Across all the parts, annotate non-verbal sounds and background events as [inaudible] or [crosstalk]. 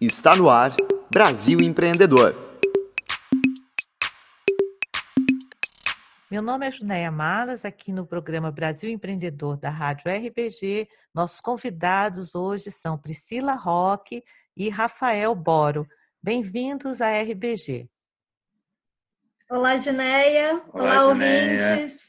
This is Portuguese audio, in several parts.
Está no ar Brasil Empreendedor. Meu nome é Junéia Malas, aqui no programa Brasil Empreendedor da Rádio RBG. Nossos convidados hoje são Priscila Roque e Rafael Boro. Bem-vindos à RBG. Olá, Junéia. Olá, Olá ouvintes.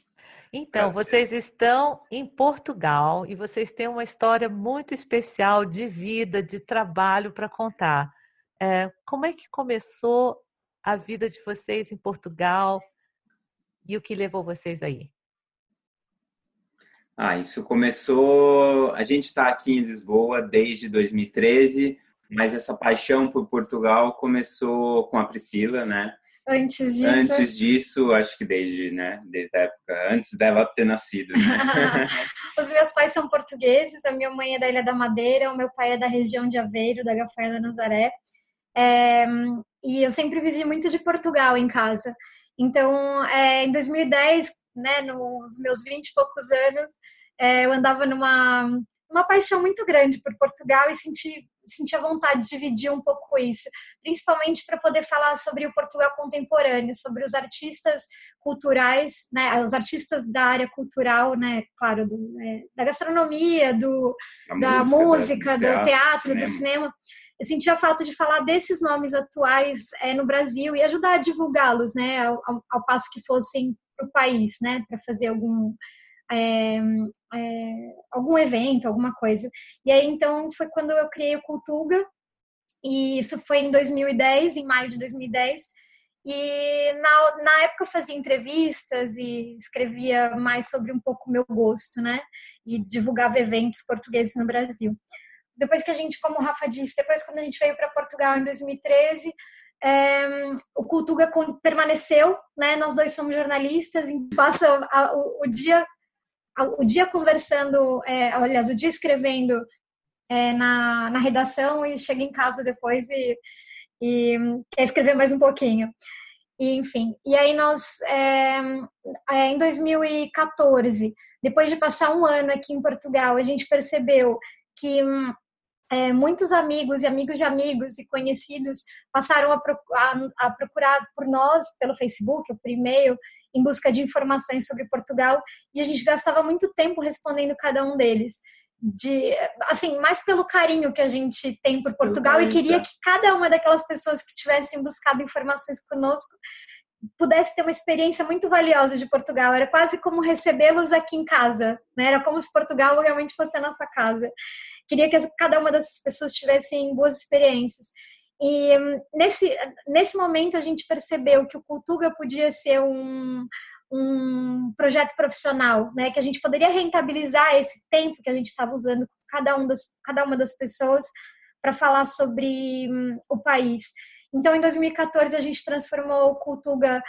Então, vocês estão em Portugal e vocês têm uma história muito especial de vida, de trabalho para contar. É, como é que começou a vida de vocês em Portugal e o que levou vocês aí? Ah, isso começou. A gente está aqui em Lisboa desde 2013, mas essa paixão por Portugal começou com a Priscila, né? Antes disso. Antes disso, acho que desde, né, desde a época, antes dela ter nascido. Né? [laughs] Os meus pais são portugueses, a minha mãe é da Ilha da Madeira, o meu pai é da região de Aveiro, da Gafaia da Nazaré. É, e eu sempre vivi muito de Portugal em casa. Então, é, em 2010, né, nos meus 20 e poucos anos, é, eu andava numa uma paixão muito grande por Portugal e senti sentia vontade de dividir um pouco isso, principalmente para poder falar sobre o Portugal contemporâneo, sobre os artistas culturais, né, os artistas da área cultural, né, claro, do, é, da gastronomia, do, da, música, do, teatro, do, teatro, cinema. do cinema. Eu sentia falta de falar desses nomes atuais é, no Brasil e ajudar a divulgá-los, né, ao, ao passo que fossem para o país, né, para fazer algum é, é, algum evento, alguma coisa. E aí, então, foi quando eu criei o Cultuga, e isso foi em 2010, em maio de 2010. E na, na época eu fazia entrevistas e escrevia mais sobre um pouco o meu gosto, né? E divulgava eventos portugueses no Brasil. Depois que a gente, como o Rafa disse, depois quando a gente veio para Portugal em 2013, é, o Cultuga permaneceu, né? Nós dois somos jornalistas, e passa a, o, o, dia o dia conversando, é, aliás, o dia escrevendo é, na, na redação e chega em casa depois e, e quer escrever mais um pouquinho. E, enfim, e aí nós, é, é em 2014, depois de passar um ano aqui em Portugal, a gente percebeu que é, muitos amigos e amigos de amigos e conhecidos passaram a, a, a procurar por nós pelo Facebook, por e-mail, em busca de informações sobre Portugal e a gente gastava muito tempo respondendo cada um deles. De, assim, mais pelo carinho que a gente tem por Portugal e queria que cada uma daquelas pessoas que tivessem buscado informações conosco pudesse ter uma experiência muito valiosa de Portugal. Era quase como recebê-los aqui em casa, né? Era como se Portugal realmente fosse a nossa casa. Queria que cada uma dessas pessoas tivessem boas experiências. E nesse, nesse momento a gente percebeu que o Cultuga podia ser um, um projeto profissional, né? Que a gente poderia rentabilizar esse tempo que a gente estava usando com cada, um das, cada uma das pessoas para falar sobre um, o país. Então, em 2014, a gente transformou o Cultuga,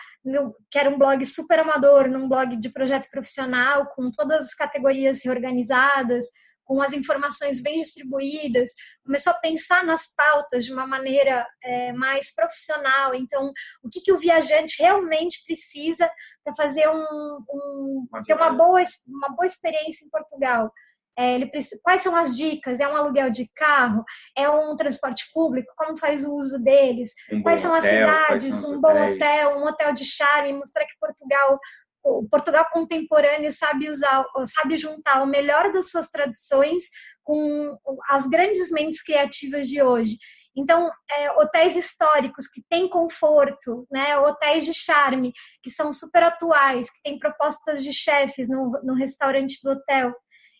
que era um blog super amador, num blog de projeto profissional, com todas as categorias reorganizadas, com as informações bem distribuídas, começou a pensar nas pautas de uma maneira é, mais profissional. Então, o que, que o viajante realmente precisa para fazer um, um ter uma boa, uma boa experiência em Portugal? É, ele precisa, quais são as dicas? É um aluguel de carro? É um transporte público? Como faz o uso deles? Um quais são hotel, as cidades? Um bom hotel, um hotel de charme, mostrar que Portugal o Portugal contemporâneo sabe usar, sabe juntar o melhor das suas tradições com as grandes mentes criativas de hoje. Então, é, hotéis históricos que têm conforto, né? hotéis de charme, que são super atuais, que têm propostas de chefes no, no restaurante do hotel.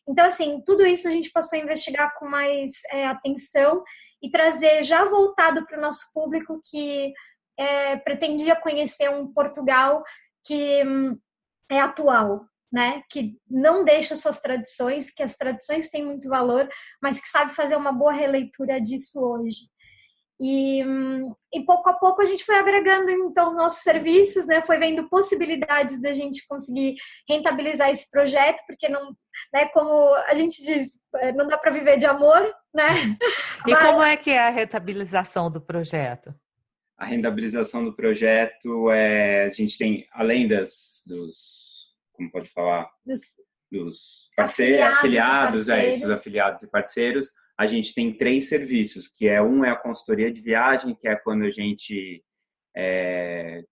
Então, assim, tudo isso a gente passou a investigar com mais é, atenção e trazer já voltado para o nosso público que é, pretendia conhecer um Portugal que hum, é atual, né? Que não deixa suas tradições, que as tradições têm muito valor, mas que sabe fazer uma boa releitura disso hoje. E, e pouco a pouco a gente foi agregando então os nossos serviços, né? Foi vendo possibilidades da gente conseguir rentabilizar esse projeto, porque não, né? Como a gente diz, é, não dá para viver de amor, né? [laughs] E Mas... como é que é a rentabilização do projeto? A rentabilização do projeto é a gente tem além das dos como pode falar, dos, dos parceiros, afiliados, afiliados, é, isso, afiliados e parceiros. a gente tem três serviços, que é um é a consultoria de viagem, que é quando a gente é,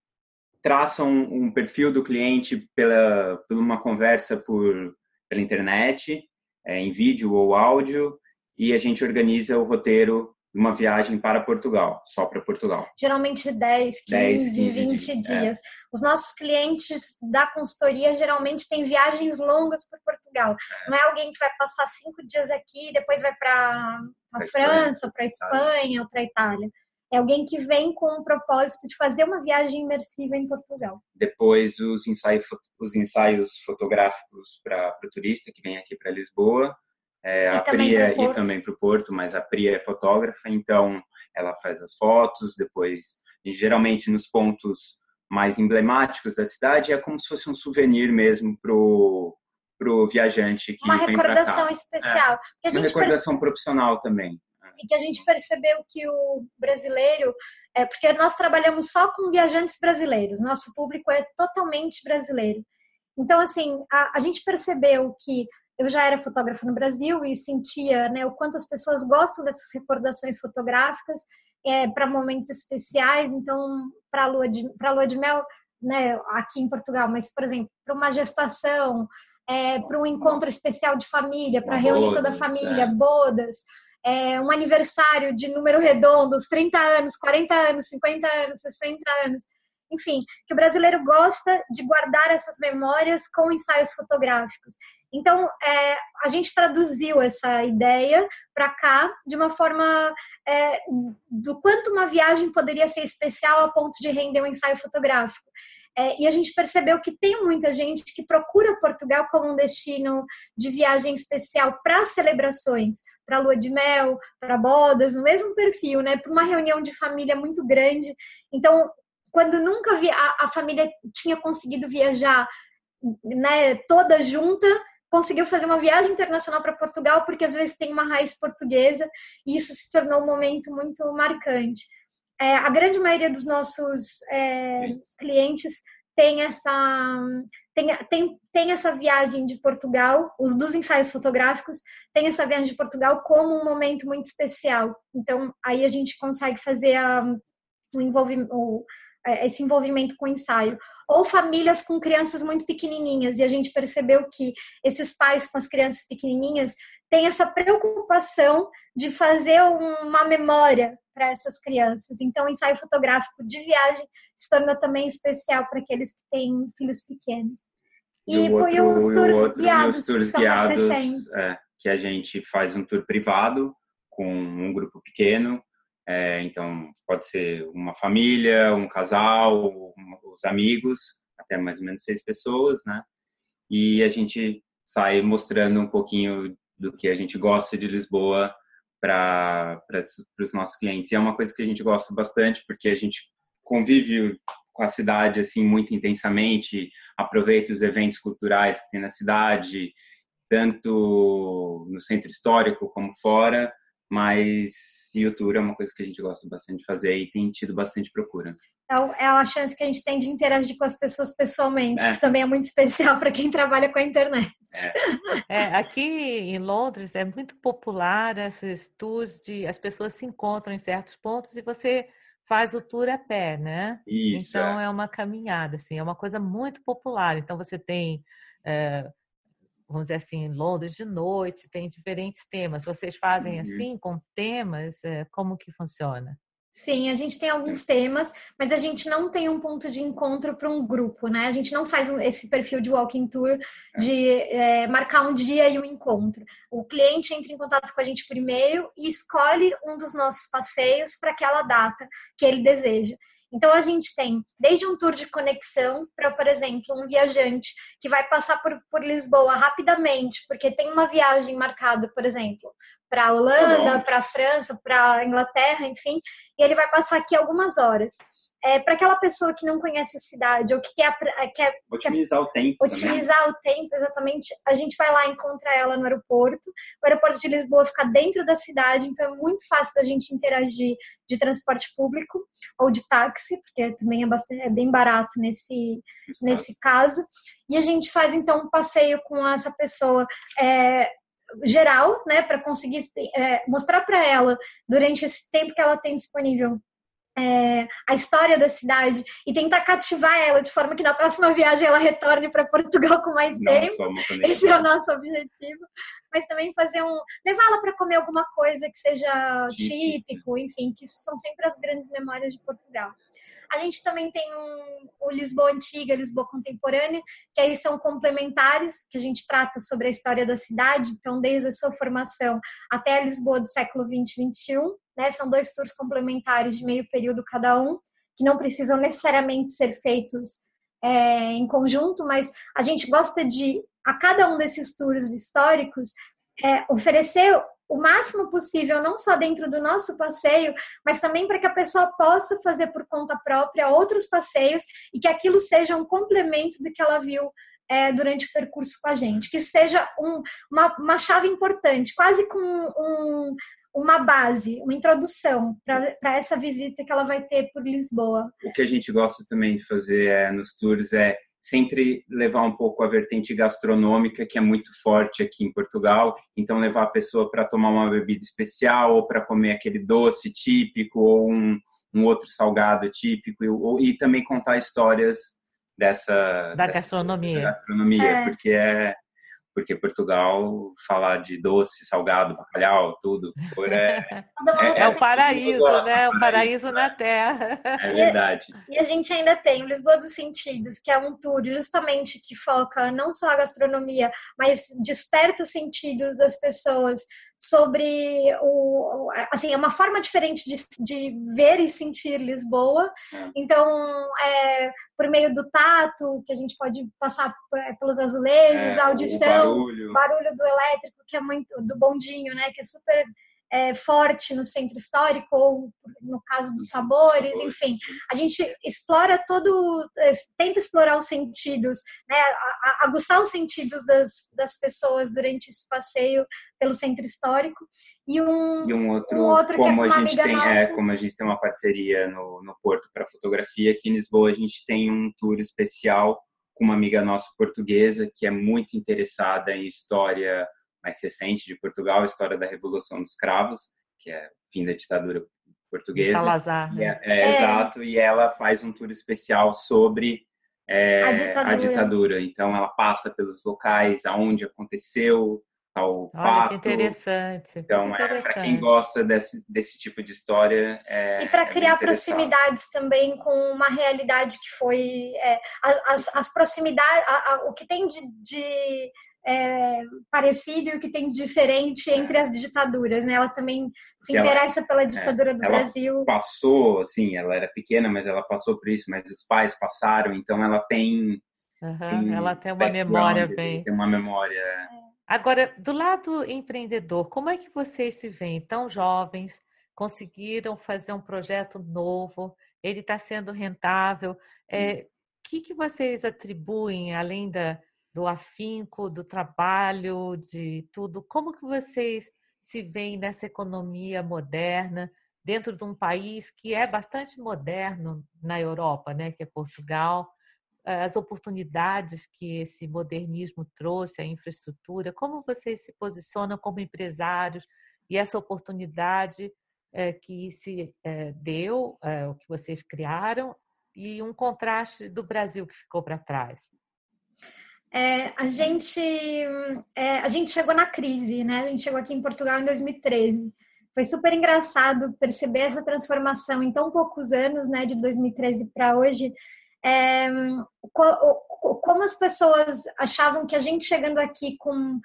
traça um, um, perfil do cliente pela, por uma conversa por, pela internet, é, em vídeo ou áudio, e a gente organiza o roteiro uma viagem para Portugal, só para Portugal. Geralmente 10, 15, 10, 15 20 é. dias. É. Os nossos clientes da consultoria geralmente têm viagens longas por Portugal. É. Não é alguém que vai passar cinco dias aqui e depois vai para a França, para a Espanha ou para a Itália. É alguém que vem com o propósito de fazer uma viagem imersiva em Portugal. Depois, os ensaios, os ensaios fotográficos para o turista que vem aqui para Lisboa. É, a Priya e também para o Porto, mas a Priya é fotógrafa, então ela faz as fotos, depois, geralmente nos pontos mais emblemáticos da cidade, é como se fosse um souvenir mesmo pro pro viajante que uma vem para cá. Uma recordação especial. É, uma recordação perce... profissional também. E que a gente percebeu que o brasileiro, é porque nós trabalhamos só com viajantes brasileiros, nosso público é totalmente brasileiro. Então, assim, a, a gente percebeu que eu já era fotógrafa no Brasil e sentia né, o quanto as pessoas gostam dessas recordações fotográficas é, para momentos especiais. Então, para a lua de lua de mel, né, aqui em Portugal, mas por exemplo, para uma gestação, é, para um encontro especial de família, para reunir toda a família, é. bodas, é, um aniversário de número redondo, 30 anos, 40 anos, 50 anos, 60 anos enfim, que o brasileiro gosta de guardar essas memórias com ensaios fotográficos. Então, é, a gente traduziu essa ideia para cá de uma forma é, do quanto uma viagem poderia ser especial a ponto de render um ensaio fotográfico. É, e a gente percebeu que tem muita gente que procura Portugal como um destino de viagem especial para celebrações, para lua de mel, para bodas, no mesmo perfil, né? Para uma reunião de família muito grande. Então, quando nunca a, a família tinha conseguido viajar né, toda junta, conseguiu fazer uma viagem internacional para Portugal, porque às vezes tem uma raiz portuguesa, e isso se tornou um momento muito marcante. É, a grande maioria dos nossos é, clientes tem essa, tem, tem, tem essa viagem de Portugal, os dos ensaios fotográficos, tem essa viagem de Portugal como um momento muito especial. Então, aí a gente consegue fazer a, o envolvimento, esse envolvimento com o ensaio. Ou famílias com crianças muito pequenininhas, e a gente percebeu que esses pais com as crianças pequenininhas têm essa preocupação de fazer uma memória para essas crianças. Então, o ensaio fotográfico de viagem se tornou também especial para aqueles que têm filhos pequenos. E, e, outro, e os tours outro, guiados, os tours que guiados, é, que a gente faz um tour privado com um grupo pequeno, é, então, pode ser uma família, um casal, os amigos, até mais ou menos seis pessoas, né? E a gente sai mostrando um pouquinho do que a gente gosta de Lisboa para os nossos clientes. E é uma coisa que a gente gosta bastante, porque a gente convive com a cidade assim muito intensamente, aproveita os eventos culturais que tem na cidade, tanto no centro histórico como fora, mas YouTube é uma coisa que a gente gosta bastante de fazer e tem tido bastante procura. É, é a chance que a gente tem de interagir com as pessoas pessoalmente, é. que também é muito especial para quem trabalha com a internet. É. é. aqui em Londres é muito popular esses tours de as pessoas se encontram em certos pontos e você faz o tour a pé, né? Isso, então é. é uma caminhada, assim, é uma coisa muito popular. Então você tem é, vamos dizer assim, Londres de noite, tem diferentes temas. Vocês fazem uhum. assim, com temas? Eh, como que funciona? Sim, a gente tem alguns temas, mas a gente não tem um ponto de encontro para um grupo, né? A gente não faz esse perfil de walking tour é. de é, marcar um dia e um encontro. O cliente entra em contato com a gente por e-mail e escolhe um dos nossos passeios para aquela data que ele deseja. Então, a gente tem desde um tour de conexão para, por exemplo, um viajante que vai passar por, por Lisboa rapidamente, porque tem uma viagem marcada, por exemplo, para a Holanda, para a França, para a Inglaterra, enfim, e ele vai passar aqui algumas horas é, para aquela pessoa que não conhece a cidade ou que quer, quer otimizar quer, o tempo, otimizar né? o tempo, exatamente. A gente vai lá encontrar ela no aeroporto. O aeroporto de Lisboa fica dentro da cidade, então é muito fácil da gente interagir de transporte público ou de táxi, porque também é, bastante, é bem barato nesse, nesse caso. E a gente faz então um passeio com essa pessoa. É, geral, né, para conseguir é, mostrar para ela durante esse tempo que ela tem disponível é, a história da cidade e tentar cativar ela de forma que na próxima viagem ela retorne para Portugal com mais Não, tempo. Esse é o nosso objetivo. Mas também fazer um. levá-la para comer alguma coisa que seja típico. típico, enfim, que são sempre as grandes memórias de Portugal. A gente também tem um, o Lisboa Antiga, Lisboa Contemporânea, que aí são complementares, que a gente trata sobre a história da cidade, então desde a sua formação até a Lisboa do século 20 e 21, né? São dois tours complementares de meio período cada um, que não precisam necessariamente ser feitos é, em conjunto, mas a gente gosta de, a cada um desses tours históricos, é, oferecer o máximo possível, não só dentro do nosso passeio, mas também para que a pessoa possa fazer por conta própria outros passeios e que aquilo seja um complemento do que ela viu é, durante o percurso com a gente, que seja um, uma, uma chave importante, quase com um, uma base, uma introdução para essa visita que ela vai ter por Lisboa. O que a gente gosta também de fazer é, nos tours é sempre levar um pouco a vertente gastronômica, que é muito forte aqui em Portugal. Então, levar a pessoa para tomar uma bebida especial, ou para comer aquele doce típico, ou um, um outro salgado típico, e, ou, e também contar histórias dessa. Da dessa, gastronomia. Da gastronomia, é. porque é porque Portugal falar de doce, salgado, bacalhau, tudo, é, [laughs] é, é o paraíso, né? O paraíso na Terra. [laughs] É verdade. E, e, a gente ainda tem o Lisboa dos Sentidos, que é um tour justamente que foca não só a gastronomia, mas desperta os sentidos das pessoas sobre o assim é uma forma diferente de, de ver e sentir Lisboa é. então é, por meio do tato que a gente pode passar pelos azulejos é, a audição barulho. barulho do elétrico que é muito do bondinho né que é super é, forte no centro histórico, ou no caso dos sabores, enfim. A gente explora todo, é, tenta explorar os sentidos, né, aguçar os sentidos das, das pessoas durante esse passeio pelo centro histórico. E um, e um outro, um outro como a gente tem, é, como a gente tem uma parceria no, no Porto para fotografia, aqui em Lisboa a gente tem um tour especial com uma amiga nossa portuguesa que é muito interessada em história mais recente de Portugal, a história da Revolução dos Cravos, que é o fim da ditadura portuguesa. Salazar. Né? É, é, é, Exato, e ela faz um tour especial sobre é, a, ditadura. a, ditadura. Então, ela passa pelos locais aonde aconteceu tal Olha, fato. Que interessante. Então, é, para quem gosta desse, desse tipo de história. É, e para criar proximidades também com uma realidade que foi. as, as proximidades, a, a, o que tem de, de é, parecido e o que tem de diferente entre as ditaduras, né? Ela também se ela, interessa pela é, ditadura do Brasil. Passou, assim, ela era pequena, mas ela passou por isso, mas os pais passaram, então ela tem. Uhum, tem ela tem uma memória bem. Tem uma memória. Agora, do lado empreendedor, como é que vocês se veem tão jovens, conseguiram fazer um projeto novo, ele está sendo rentável? O é, hum. que, que vocês atribuem, além da, do afinco, do trabalho, de tudo. Como que vocês se veem nessa economia moderna dentro de um país que é bastante moderno na Europa, né, que é Portugal? As oportunidades que esse modernismo trouxe, a infraestrutura, como vocês se posicionam como empresários e essa oportunidade é, que se é, deu, é, o que vocês criaram, e um contraste do Brasil que ficou para trás? É, a gente é, a gente chegou na crise, né? A gente chegou aqui em Portugal em 2013. Foi super engraçado perceber essa transformação em tão poucos anos, né? De 2013 para hoje. É, como as pessoas achavam que a gente chegando aqui com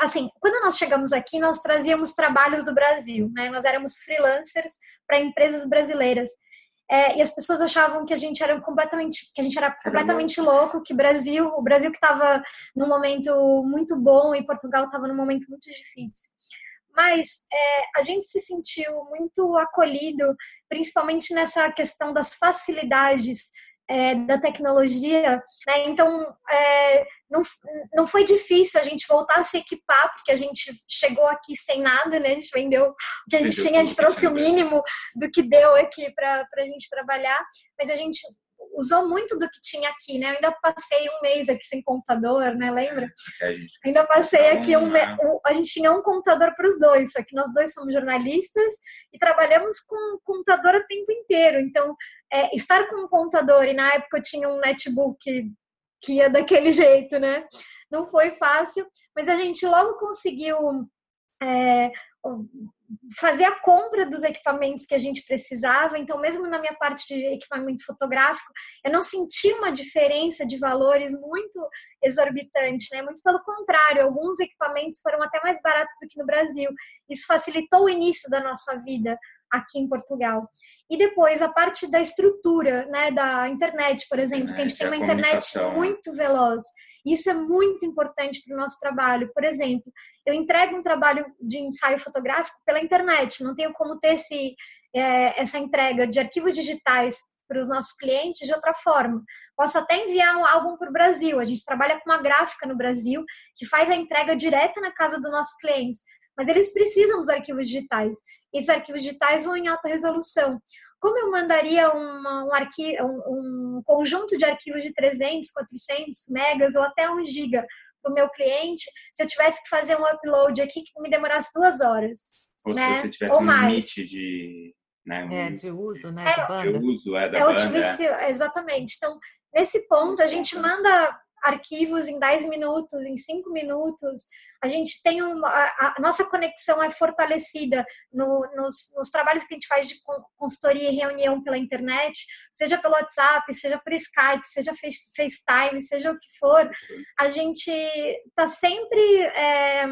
assim, quando nós chegamos aqui, nós trazíamos trabalhos do Brasil, né? Nós éramos freelancers para empresas brasileiras. É, e as pessoas achavam que a gente era completamente que a gente era completamente louco que Brasil o Brasil que estava num momento muito bom e Portugal estava num momento muito difícil. Mas é, a gente se sentiu muito acolhido principalmente nessa questão das facilidades é, da tecnologia, né? Então é, não, não foi difícil a gente voltar a se equipar, porque a gente chegou aqui sem nada, né? A gente vendeu o que a gente tinha, a gente trouxe o mínimo do que deu aqui para a gente trabalhar, mas a gente usou muito do que tinha aqui, né? Eu ainda passei um mês aqui sem computador, né? Lembra? É, ainda passei aqui um, um, a gente tinha um computador para os dois, só que nós dois somos jornalistas e trabalhamos com computador o tempo inteiro. Então, é, estar com um computador e na época eu tinha um netbook que ia daquele [laughs] jeito, né? Não foi fácil, mas a gente logo conseguiu é, fazer a compra dos equipamentos que a gente precisava. Então, mesmo na minha parte de equipamento fotográfico, eu não senti uma diferença de valores muito exorbitante, né? Muito pelo contrário, alguns equipamentos foram até mais baratos do que no Brasil. Isso facilitou o início da nossa vida aqui em Portugal. E depois a parte da estrutura, né, da internet, por exemplo, que a gente tem uma internet muito veloz. Isso é muito importante para o nosso trabalho. Por exemplo, eu entrego um trabalho de ensaio fotográfico pela internet, não tenho como ter esse, é, essa entrega de arquivos digitais para os nossos clientes de outra forma. Posso até enviar um álbum para o Brasil. A gente trabalha com uma gráfica no Brasil que faz a entrega direta na casa dos nossos clientes, mas eles precisam dos arquivos digitais. Esses arquivos digitais vão em alta resolução. Como eu mandaria uma, um, arquivo, um, um conjunto de arquivos de 300, 400 megas ou até 1 giga para o meu cliente se eu tivesse que fazer um upload aqui que me demorasse duas horas? Ou né? se você tivesse ou um mais. limite de, né, um... é, de uso, né? É, banda. De uso, é, da eu banda. Tivesse, é. Exatamente. Então, nesse ponto, a gente manda arquivos em 10 minutos, em 5 minutos. A gente tem uma. A, a nossa conexão é fortalecida no, nos, nos, trabalhos que a gente faz de consultoria e reunião pela internet, seja pelo WhatsApp, seja por Skype, seja FaceTime, seja o que for. A gente está sempre. É,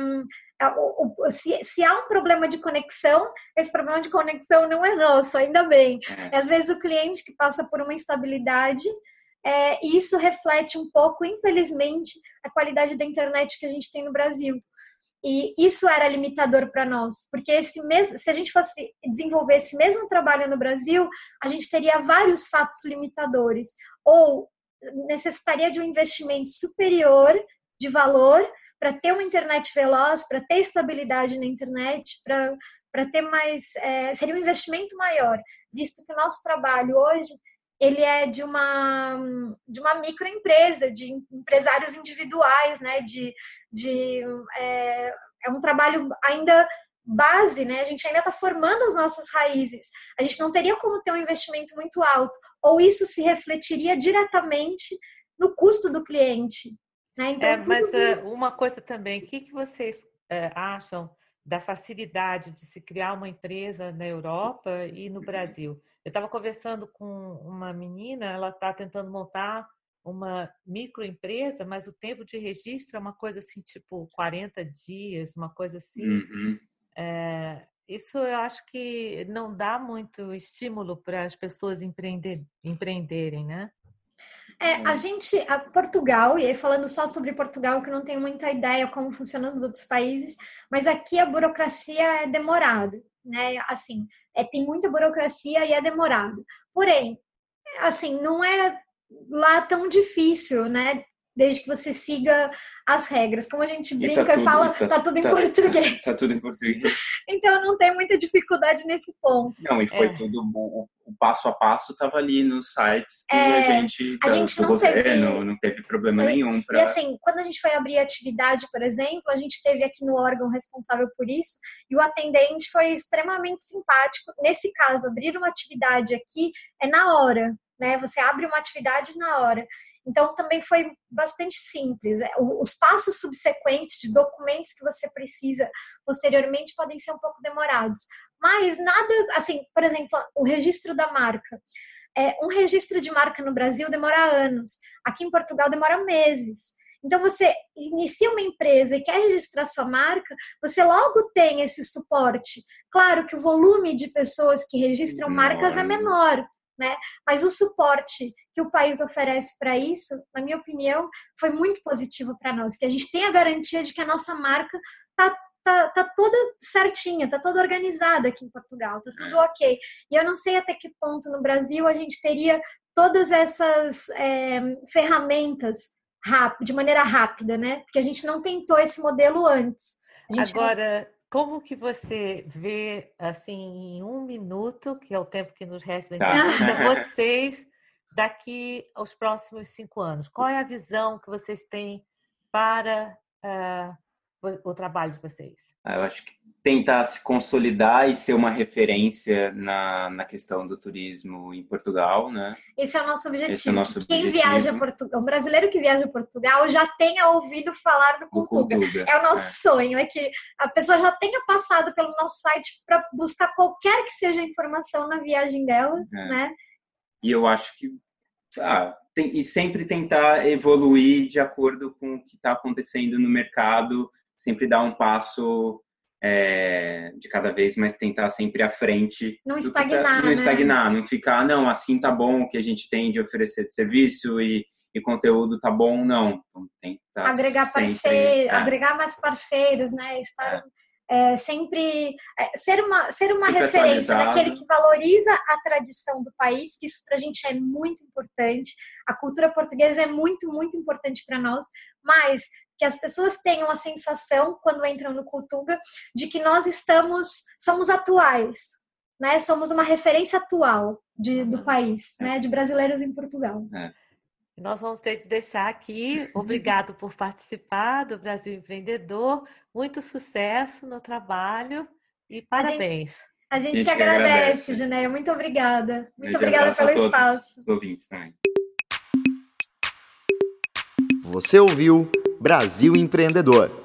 se, se, há um problema de conexão, esse problema de conexão não é nosso, ainda bem. É. Às vezes o cliente que passa por uma instabilidade é, e isso reflete um pouco, infelizmente, a qualidade da internet que a gente tem no Brasil. E isso era limitador para nós, porque esse mesmo, se a gente fosse desenvolver esse mesmo trabalho no Brasil, a gente teria vários fatos limitadores, ou necessitaria de um investimento superior de valor para ter uma internet veloz, para ter estabilidade na internet, para ter mais. É, seria um investimento maior, visto que o nosso trabalho hoje ele é de uma, de uma microempresa, de empresários individuais, né? De, de, é, é um trabalho ainda base, né? A gente ainda está formando as nossas raízes. A gente não teria como ter um investimento muito alto, ou isso se refletiria diretamente no custo do cliente. Né? Então, é, mas uh, uma coisa também, o que, que vocês uh, acham da facilidade de se criar uma empresa na Europa e no Brasil? Eu estava conversando com uma menina, ela está tentando montar uma microempresa, mas o tempo de registro é uma coisa assim, tipo 40 dias, uma coisa assim. Uhum. É, isso eu acho que não dá muito estímulo para as pessoas empreender, empreenderem, né? É, a gente, a Portugal, e aí falando só sobre Portugal, que eu não tenho muita ideia como funciona nos outros países, mas aqui a burocracia é demorada né? Assim, é, tem muita burocracia e é demorado. Porém, assim, não é lá tão difícil, né? Desde que você siga as regras. Como a gente brinca e, tá tudo, e fala, tá, tá, tudo em tá, português. Tá, [laughs] tá, tudo em português. então não tem muita dificuldade nesse ponto. Não, e foi é. tudo bom o passo a passo estava ali nos sites que é, a gente, a gente do não governo, teve, não teve problema é, nenhum. Pra... E assim, quando a gente foi abrir a atividade, por exemplo, a gente teve aqui no órgão responsável por isso, e o atendente foi extremamente simpático. Nesse caso, abrir uma atividade aqui é na hora, né? Você abre uma atividade na hora. Então, também foi bastante simples. É, os passos subsequentes de documentos que você precisa posteriormente podem ser um pouco demorados. Mas nada, assim, por exemplo, o registro da marca. É, um registro de marca no Brasil demora anos. Aqui em Portugal demora meses. Então, você inicia uma empresa e quer registrar sua marca, você logo tem esse suporte. Claro que o volume de pessoas que registram marcas é menor, né? Mas o suporte que o país oferece para isso, na minha opinião, foi muito positivo para nós, que a gente tem a garantia de que a nossa marca está tá, tá toda certinha, tá toda organizada aqui em Portugal, tá tudo é. ok. E eu não sei até que ponto no Brasil a gente teria todas essas é, ferramentas rápido, de maneira rápida, né? Porque a gente não tentou esse modelo antes. Agora. Como que você vê, assim, em um minuto, que é o tempo que nos resta, tá. [laughs] vocês daqui aos próximos cinco anos? Qual é a visão que vocês têm para uh, o trabalho de vocês? Ah, eu acho que tentar se consolidar e ser uma referência na, na questão do turismo em Portugal, né? Esse é o nosso objetivo. Esse é o nosso Quem objetivo. viaja a Portugal, um brasileiro que viaja a Portugal já tenha ouvido falar do Cultura. É o nosso é. sonho, é que a pessoa já tenha passado pelo nosso site para buscar qualquer que seja a informação na viagem dela, é. né? E eu acho que ah, tem, e sempre tentar evoluir de acordo com o que está acontecendo no mercado sempre dar um passo é, de cada vez mais tentar sempre à frente. Não tá estagnar, tá, Não né? estagnar, não ficar, não, assim tá bom o que a gente tem de oferecer de serviço e, e conteúdo tá bom, não. Então, tem que agregar parceiros, é. agregar mais parceiros, né? Estar... É. É, sempre é, ser uma, ser uma referência daquele que valoriza a tradição do país, que isso para a gente é muito importante. A cultura portuguesa é muito, muito importante para nós, mas que as pessoas tenham a sensação, quando entram no Cultuga, de que nós estamos, somos atuais, né? Somos uma referência atual de, do país, né? De brasileiros em Portugal. É. Nós vamos ter que deixar aqui. [laughs] Obrigado por participar do Brasil Empreendedor. Muito sucesso no trabalho e parabéns. A gente, a gente que, que agradece, agradece. Muito obrigada. Muito obrigada pelo espaço. Os ouvintes também. Você ouviu Brasil Empreendedor.